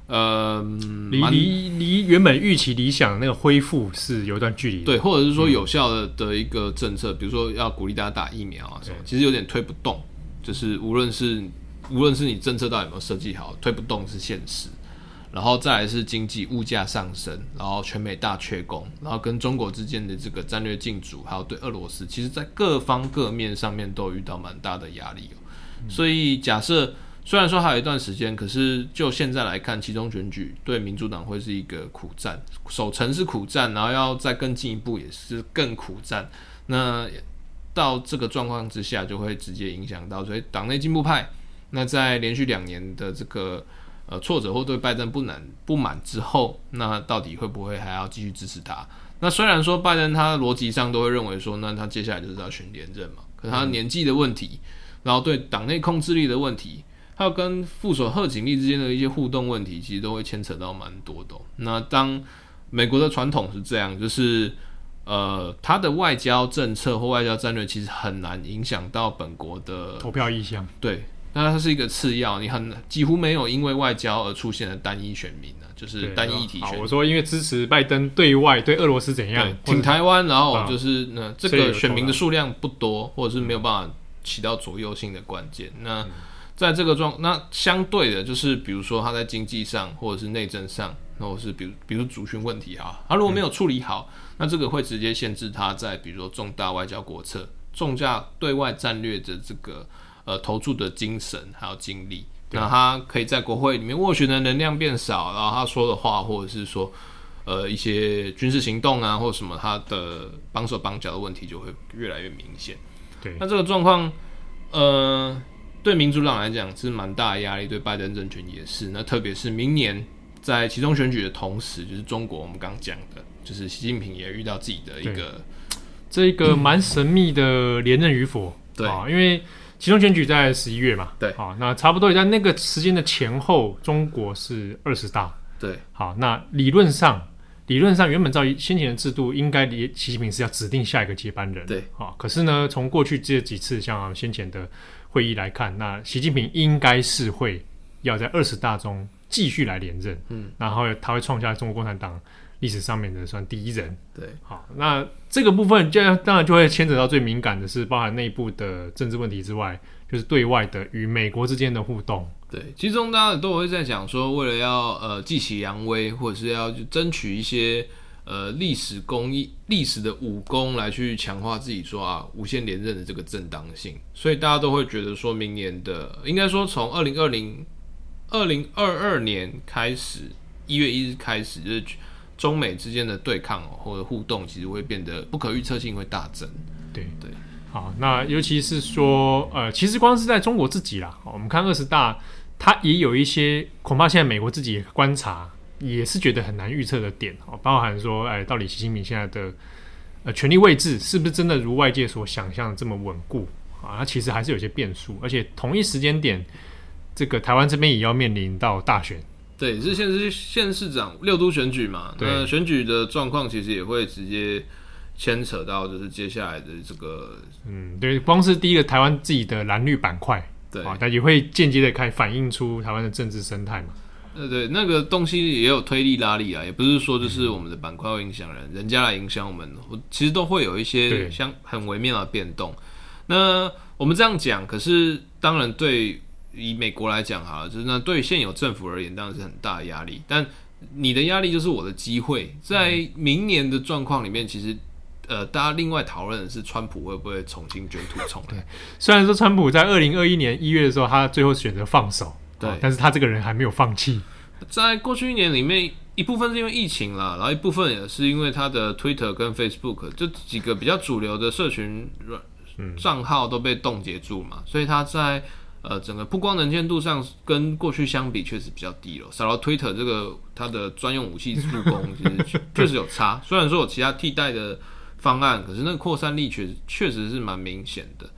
呃离离离原本预期理想的那个恢复是有一段距离。对，或者是说有效的的一个政策，嗯、比如说要鼓励大家打疫苗啊什么，其实有点推不动。就是无论是无论是你政策到底有没有设计好，推不动是现实。然后再来是经济物价上升，然后全美大缺工，然后跟中国之间的这个战略竞逐，还有对俄罗斯，其实在各方各面上面都遇到蛮大的压力哦。嗯、所以假设虽然说还有一段时间，可是就现在来看，其中选举对民主党会是一个苦战，守城是苦战，然后要再更进一步也是更苦战。那到这个状况之下，就会直接影响到所以党内进步派，那在连续两年的这个。呃，挫折或对拜登不满不满之后，那到底会不会还要继续支持他？那虽然说拜登他逻辑上都会认为说，那他接下来就是要选连任嘛。可他年纪的问题，然后对党内控制力的问题，还有跟副手贺锦丽之间的一些互动问题，其实都会牵扯到蛮多的。那当美国的传统是这样，就是呃，他的外交政策或外交战略其实很难影响到本国的投票意向。对。那它是一个次要，你很几乎没有因为外交而出现的单一选民呢，就是单一议题选民。我说因为支持拜登对外对俄罗斯怎样，挺台湾，然后就是那这个选民的数量不多，或者是没有办法起到左右性的关键。那在这个状，那相对的就是比如说他在经济上或者是内政上，或者是比如比如族群问题啊，他如果没有处理好，那这个会直接限制他在比如说重大外交国策、重大对外战略的这个。呃，投注的精神还有精力，那他可以在国会里面斡旋的能量变少，然后他说的话，或者是说，呃，一些军事行动啊，或者什么，他的帮手帮脚的问题就会越来越明显。对，那这个状况，呃，对民主党来讲是蛮大的压力，对拜登政权也是。那特别是明年在其中选举的同时，就是中国我们刚讲的，就是习近平也遇到自己的一个这一个蛮神秘的连任与否。对啊，因为。期中选举在十一月嘛，对，好，那差不多也在那个时间的前后，中国是二十大，对，好，那理论上理论上原本照先前的制度，应该习近平是要指定下一个接班人。对，好，可是呢，从过去这几次像先前的会议来看，那习近平应该是会要在二十大中继续来连任。嗯，然后他会创下中国共产党历史上面的算第一人。对，好，那这个部分就当然就会牵扯到最敏感的是，包含内部的政治问题之外，就是对外的与美国之间的互动。对，其中大家都会在讲说，为了要呃继起扬威，或者是要去争取一些呃历史功业、历史的武功来去强化自己说啊无限连任的这个正当性，所以大家都会觉得说明年的应该说从二零二零二零二二年开始一月一日开始，就是中美之间的对抗或者互动，其实会变得不可预测性会大增。对对，好，那尤其是说呃，其实光是在中国自己啦，我们看二十大。它也有一些恐怕现在美国自己观察也是觉得很难预测的点哦，包含说，哎，到底习近平现在的呃权力位置是不是真的如外界所想象的这么稳固啊？它其实还是有些变数，而且同一时间点，这个台湾这边也要面临到大选，对，是县市县市长六都选举嘛？那选举的状况其实也会直接牵扯到，就是接下来的这个，嗯，对，光是第一个台湾自己的蓝绿板块。对啊，但也会间接的开反映出台湾的政治生态嘛。对对，那个东西也有推力拉力啊，也不是说就是我们的板块会影响人，人家来影响我们，其实都会有一些相很微妙的变动。那我们这样讲，可是当然对以美国来讲哈，就是那对现有政府而言，当然是很大的压力。但你的压力就是我的机会，在明年的状况里面，其实。呃，大家另外讨论的是川普会不会重新卷土重来？对，虽然说川普在二零二一年一月的时候，他最后选择放手，对，但是他这个人还没有放弃。在过去一年里面，一部分是因为疫情啦，然后一部分也是因为他的 Twitter 跟 Facebook 这几个比较主流的社群软账号都被冻结住嘛，所以他在呃整个曝光能见度上跟过去相比确实比较低了。少了 Twitter 这个它的专用武器助攻，其实 确实有差。虽然说有其他替代的。方案，可是那个扩散力确实确实是蛮明显的。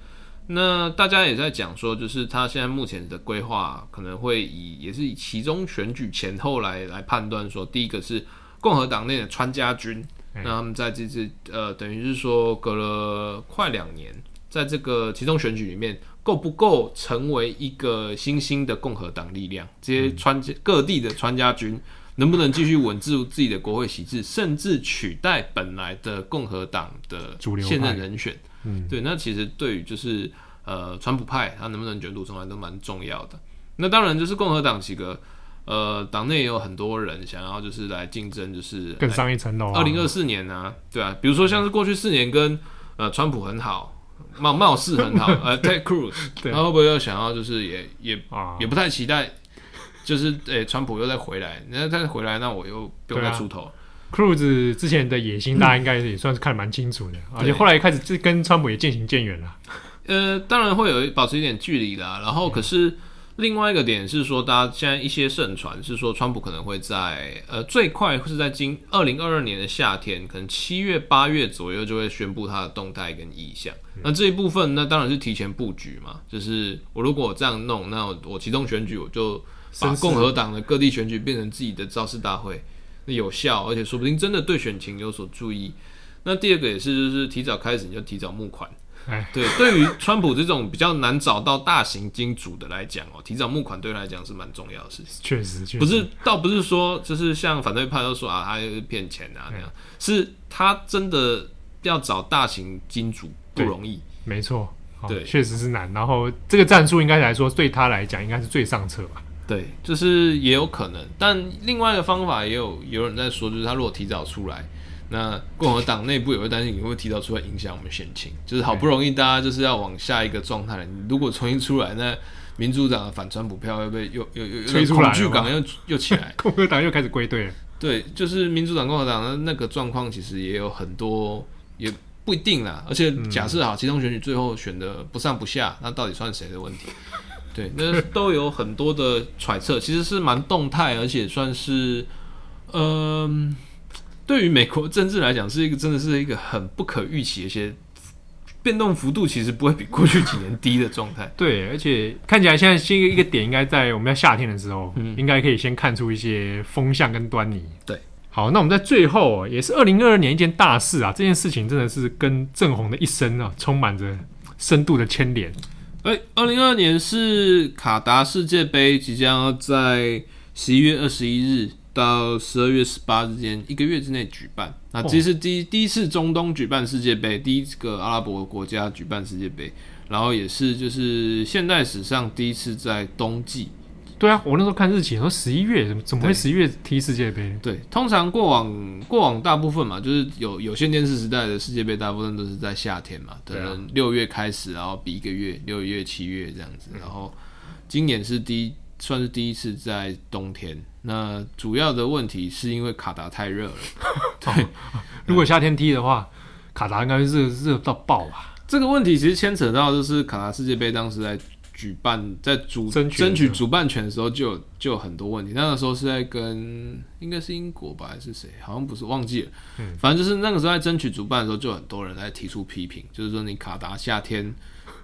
那大家也在讲说，就是他现在目前的规划可能会以也是以其中选举前后来来判断说，第一个是共和党内的川家军，那他们在这次呃等于是说隔了快两年，在这个其中选举里面够不够成为一个新兴的共和党力量？这些川各地的川家军。能不能继续稳住自己的国会席次，甚至取代本来的共和党的现任人选？嗯，对，那其实对于就是呃，川普派他能不能卷土重来都蛮重要的。那当然就是共和党几个呃，党内也有很多人想要就是来竞争，就是更上一层楼。二零二四年呢、啊，对啊，比如说像是过去四年跟呃川普很好，貌貌似很好，呃，Ted Cruz，他会不会又想要就是也也、啊、也不太期待？就是诶、欸，川普又再回来，那再回来，那我又不用再出头。Cruz 之前的野心，大家应该也算是看得蛮清楚的，嗯、而且后来开始就跟川普也渐行渐远了。呃，当然会有保持一点距离啦。然后，可是另外一个点是说，大家现在一些盛传是说，川普可能会在呃最快是在今二零二二年的夏天，可能七月八月左右就会宣布他的动态跟意向。嗯、那这一部分，那当然是提前布局嘛。就是我如果我这样弄，那我，我启动选举我就。把共和党的各地选举变成自己的造势大会，那有效，而且说不定真的对选情有所注意。那第二个也是，就是提早开始你就提早募款。哎，对，对于川普这种比较难找到大型金主的来讲哦，提早募款对他来讲是蛮重要的事情。确实，确实，不是，倒不是说就是像反对派都说啊，他骗钱啊那样，是他真的要找大型金主不容易。没错，对，确实是难。然后这个战术应该来说，对他来讲应该是最上策吧。对，就是也有可能，但另外一个方法也有有人在说，就是他如果提早出来，那共和党内部也会担心你会提到出来影响我们选情，就是好不容易大家就是要往下一个状态，你如果重新出来，那民主党的反川普票会不会又又又又恐惧感又又起来，共和党又开始归队了。对，就是民主党共和党的那个状况，其实也有很多，也不一定啦。而且假设好，其中选举最后选的不上不下，那到底算谁的问题？对，那都有很多的揣测，其实是蛮动态，而且算是，嗯、呃，对于美国政治来讲，是一个真的是一个很不可预期的一些变动幅度，其实不会比过去几年低的状态。对，而且看起来现在新一个点应该在我们在夏天的时候，嗯，应该可以先看出一些风向跟端倪。对，好，那我们在最后也是二零二二年一件大事啊，这件事情真的是跟郑红的一生啊充满着深度的牵连。哎，二零二二年是卡达世界杯即将要在十一月二十一日到十二月十八之间一个月之内举办。那这是第一第一次中东举办世界杯，第一个阿拉伯国家举办世界杯，然后也是就是现代史上第一次在冬季。对啊，我那时候看日期说十一月，怎么怎么会十一月踢世界杯？对，通常过往过往大部分嘛，就是有有线电视时代的世界杯，大部分都是在夏天嘛，可能六月开始，然后比一个月，六月、七月这样子。然后今年是第一，算是第一次在冬天。那主要的问题是因为卡达太热了。对，如果夏天踢的话，卡达应该热热到爆吧？这个问题其实牵扯到就是卡达世界杯当时在。举办在主争取争取主办权的时候就有就有很多问题。那个时候是在跟应该是英国吧还是谁？好像不是，忘记了。嗯，反正就是那个时候在争取主办的时候，就很多人在提出批评，就是说你卡达夏天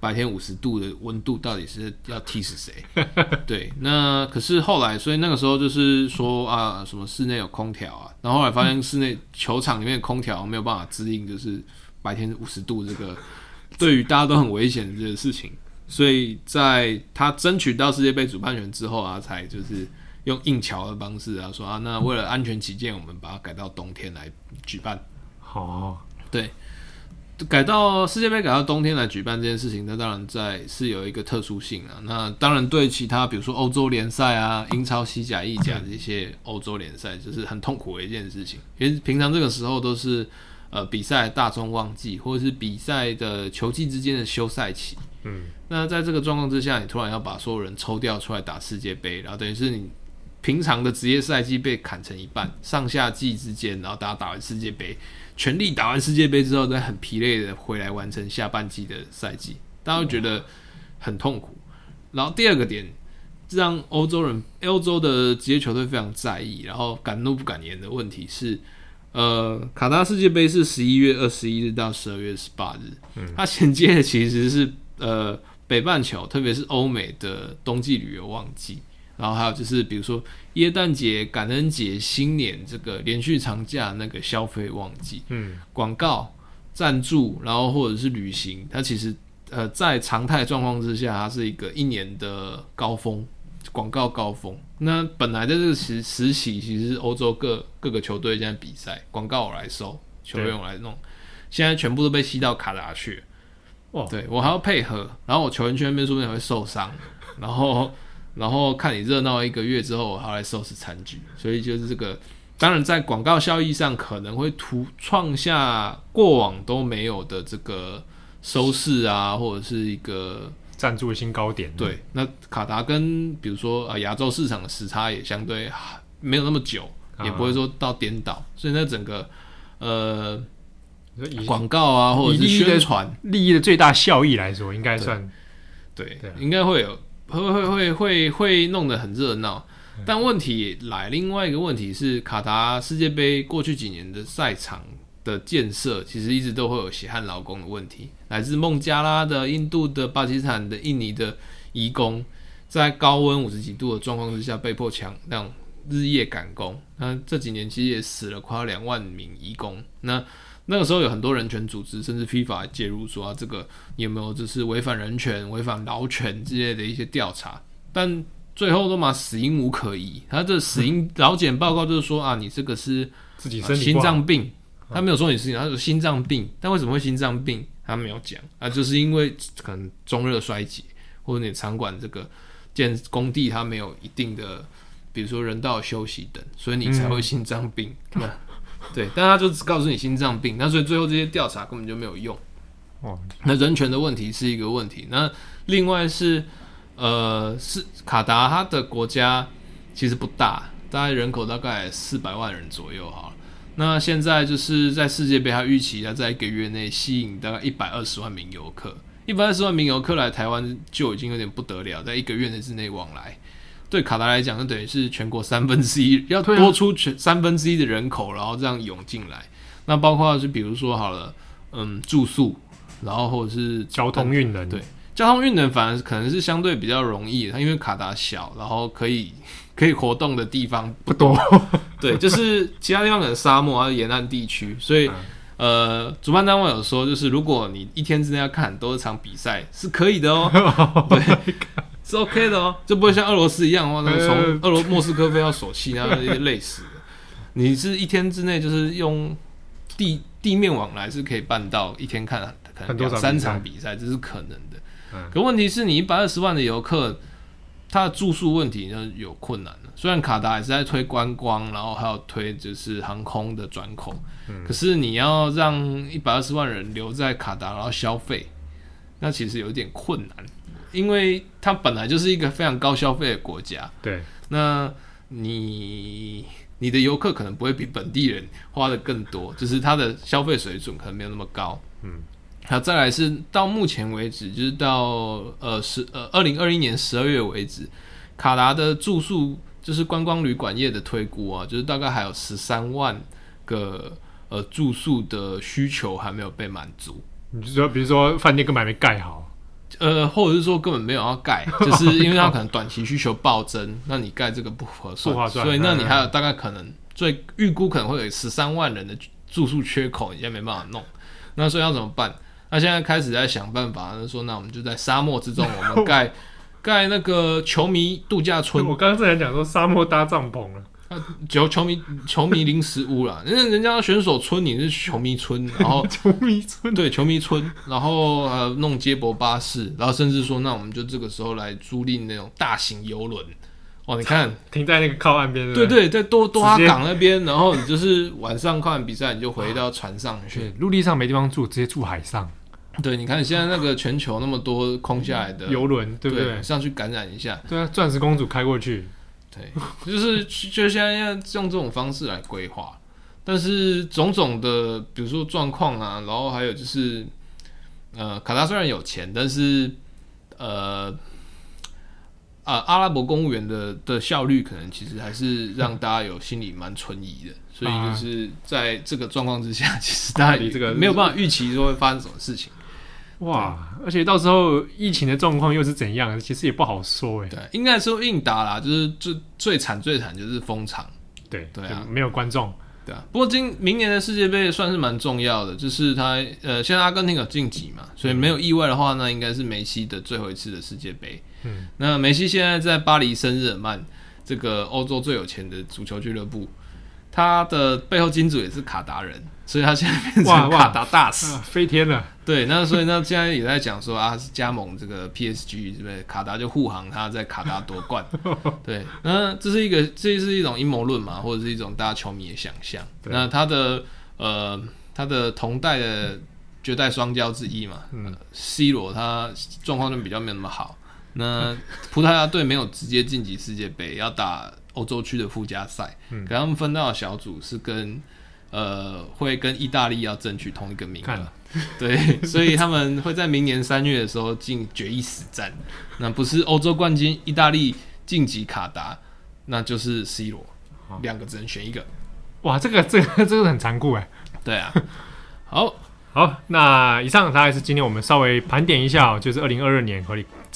白天五十度的温度到底是要踢死谁？对，那可是后来，所以那个时候就是说啊，什么室内有空调啊，然后后来发现室内球场里面的空调没有办法支应，就是白天五十度这个 对于大家都很危险的这个事情。所以在他争取到世界杯主办权之后啊，才就是用硬桥的方式啊，说啊，那为了安全起见，我们把它改到冬天来举办。好，对，改到世界杯改到冬天来举办这件事情，那当然在是有一个特殊性啊。那当然对其他比如说欧洲联赛啊、英超、西甲、意甲这些欧洲联赛，就是很痛苦的一件事情，因为平常这个时候都是呃比赛大中旺季，或者是比赛的球季之间的休赛期。嗯，那在这个状况之下，你突然要把所有人抽调出来打世界杯，然后等于是你平常的职业赛季被砍成一半，上下季之间，然后大家打完世界杯，全力打完世界杯之后，再很疲累的回来完成下半季的赛季，大家会觉得很痛苦。然后第二个点，让欧洲人、欧洲的职业球队非常在意，然后敢怒不敢言的问题是，呃，卡达世界杯是十一月二十一日到十二月十八日，嗯，它衔接的其实是。呃，北半球，特别是欧美的冬季旅游旺季，然后还有就是，比如说耶诞节、感恩节、新年这个连续长假那个消费旺季，嗯，广告、赞助，然后或者是旅行，它其实呃在常态状况之下，它是一个一年的高峰，广告高峰。那本来在这个时时期，其实是欧洲各各个球队现在比赛，广告我来收，球员我来弄，现在全部都被吸到卡达去。哦对，我还要配合，然后我球员圈那边说不定会受伤，然后然后看你热闹一个月之后，我还要来收拾残局，所以就是这个，当然在广告效益上可能会突创下过往都没有的这个收视啊，或者是一个赞助的新高点。对，那卡达跟比如说啊亚洲市场的时差也相对没有那么久，也不会说到颠倒，所以那整个呃。广告啊，或者是宣传利益的最大效益来说，应该算对，对，应该会有会会会会会弄得很热闹。但问题来，另外一个问题是，卡达世界杯过去几年的赛场的建设，其实一直都会有血汗劳工的问题，来自孟加拉的、印度的、巴基斯坦的、印尼的移工，在高温五十几度的状况之下，被迫强让日夜赶工。那这几年其实也死了快要两万名移工。那那个时候有很多人权组织，甚至 FIFA 介入说啊，这个你有没有就是违反人权、违反劳权之类的一些调查？但最后都嘛死因无可疑。他这死因劳检报告就是说啊，你这个是自己心脏病，他没有说你是，他说心脏病。但为什么会心脏病？他没有讲啊，就是因为可能中热衰竭，或者你场馆这个建工地它没有一定的，比如说人道休息等，所以你才会心脏病。嗯 对，但他就只告诉你心脏病，那所以最后这些调查根本就没有用。哦，那人权的问题是一个问题。那另外是，呃，是卡达，它的国家其实不大，大概人口大概四百万人左右哈。那现在就是在世界杯，它预期要在一个月内吸引大概一百二十万名游客，一百二十万名游客来台湾就已经有点不得了，在一个月内之内往来。对卡达来讲，那等于是全国三分之一，要多出全三分之一的人口，然后这样涌进来。那包括是比如说好了，嗯，住宿，然后或者是交通运能。对，交通运能反而可能是相对比较容易，它因为卡达小，然后可以可以活动的地方不多。对，就是其他地方可能沙漠还是沿岸地区，所以、嗯、呃，主办单位有说，就是如果你一天之内要看很多场比赛，是可以的哦。对。是 OK 的哦，就不会像俄罗斯一样哇，那从俄罗莫斯科飞到索契，那些累死的。你是一天之内就是用地地面往来是可以办到一天看可能两三场比赛，这是可能的。可问题是你一百二十万的游客，他的住宿问题呢有困难的。虽然卡达也是在推观光，然后还有推就是航空的转口，可是你要让一百二十万人留在卡达然后消费，那其实有点困难。因为它本来就是一个非常高消费的国家，对，那你你的游客可能不会比本地人花的更多，就是它的消费水准可能没有那么高，嗯，好，再来是到目前为止，就是到呃十呃二零二一年十二月为止，卡达的住宿就是观光旅馆业的推估啊，就是大概还有十三万个呃住宿的需求还没有被满足，你就说比如说饭店根本还没盖好。呃，或者是说根本没有要盖，就是因为它可能短期需求暴增，那你盖这个不合算，不划算，所以那你还有大概可能最预估可能会有十三万人的住宿缺口，你现在没办法弄，那所以要怎么办？那现在开始在想办法，说那我们就在沙漠之中，我们盖 盖那个球迷度假村。我刚刚正在讲说沙漠搭帐篷了。啊，球球迷球迷临时屋啦，因 为人家选手村，你是球迷村，然后 球迷村。对球迷村，然后呃弄接驳巴士，然后甚至说，那我们就这个时候来租赁那种大型游轮。哦，你看。停在那个靠岸边，对对，在多多哈港那边，然后你就是晚上看完比赛，你就回到船上去，陆地上没地方住，直接住海上。对，你看现在那个全球那么多空下来的游轮，对不对？上去感染一下，对啊，钻石公主开过去。对，就是就现在要用这种方式来规划，但是种种的，比如说状况啊，然后还有就是，呃，卡达虽然有钱，但是呃，啊，阿拉伯公务员的的效率可能其实还是让大家有心里蛮存疑的，所以就是在这个状况之下，其实大家这个没有办法预期说会发生什么事情。哇！而且到时候疫情的状况又是怎样？其实也不好说哎。对，应该说硬打啦，就是最最惨最惨就是封场。对对啊，没有观众。对啊。不过今明年的世界杯算是蛮重要的，就是他呃，现在阿根廷有晋级嘛，所以没有意外的话，那应该是梅西的最后一次的世界杯。嗯。那梅西现在在巴黎圣日耳曼这个欧洲最有钱的足球俱乐部，他的背后金主也是卡达人。所以他现在变成卡达大使，啊，飞天了。对，那所以那，现在也在讲说啊，是加盟这个 PSG，是不是？卡达就护航他在卡达夺冠。对，那这是一个，这是一种阴谋论嘛，或者是一种大家球迷的想象。那他的呃，他的同代的绝代双骄之一嘛，嗯，C 罗他状况就比较没有那么好。那葡萄牙队没有直接晋级世界杯，要打欧洲区的附加赛，嗯，给他们分到的小组是跟。呃，会跟意大利要争取同一个名额，对，所以他们会在明年三月的时候进决一死战。那不是欧洲冠军意大利晋级卡达，那就是 C 罗，两个只能选一个。哇，这个这个这个很残酷哎。对啊，好。好，那以上大概是今天我们稍微盘点一下，就是二零二二年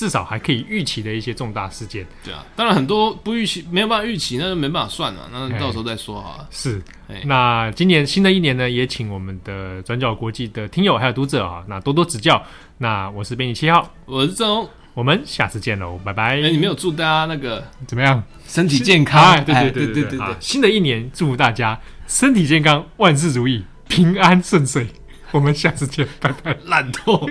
至少还可以预期的一些重大事件。对啊，当然很多不预期没有办法预期，那就没办法算了，那到时候再说好了。是，那今年新的一年呢，也请我们的转角国际的听友还有读者啊，那多多指教。那我是编辑七号，我是郑红，我们下次见喽，拜拜。哎，你没有祝大家那个怎么样？身体健康？对对对对对对。新的一年祝福大家身体健康，万事如意，平安顺遂。我们下次见，拜拜，烂透。